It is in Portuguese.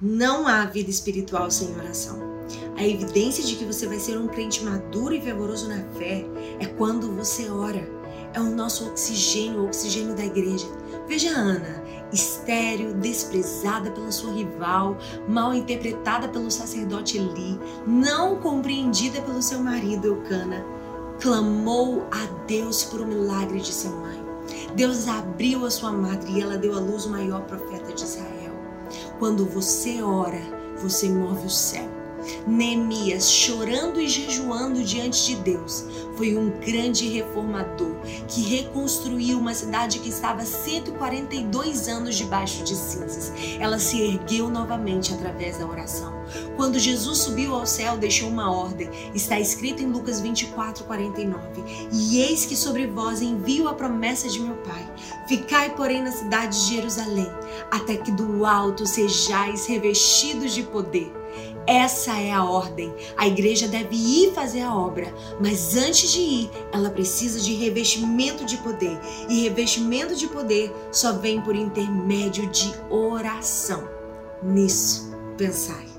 Não há vida espiritual sem oração. A evidência de que você vai ser um crente maduro e fervoroso na fé é quando você ora. É o nosso oxigênio, o oxigênio da igreja. Veja Ana, estéril, desprezada pela sua rival, mal interpretada pelo sacerdote Eli, não compreendida pelo seu marido Eucana, clamou a Deus por um milagre de sua mãe. Deus abriu a sua madre e ela deu à luz o maior profeta de Israel. Quando você ora, você move o céu. Neemias, chorando e jejuando diante de Deus, foi um grande reformador que reconstruiu uma cidade que estava 142 anos debaixo de cinzas. Ela se ergueu novamente através da oração. Quando Jesus subiu ao céu, deixou uma ordem. Está escrito em Lucas 24, 49. E eis que sobre vós envio a promessa de meu Pai. Ficai, porém, na cidade de Jerusalém, até que do alto sejais revestidos de poder. Essa é a ordem. A igreja deve ir fazer a obra, mas antes de ir, ela precisa de revestimento de poder. E revestimento de poder só vem por intermédio de oração. Nisso, pensai.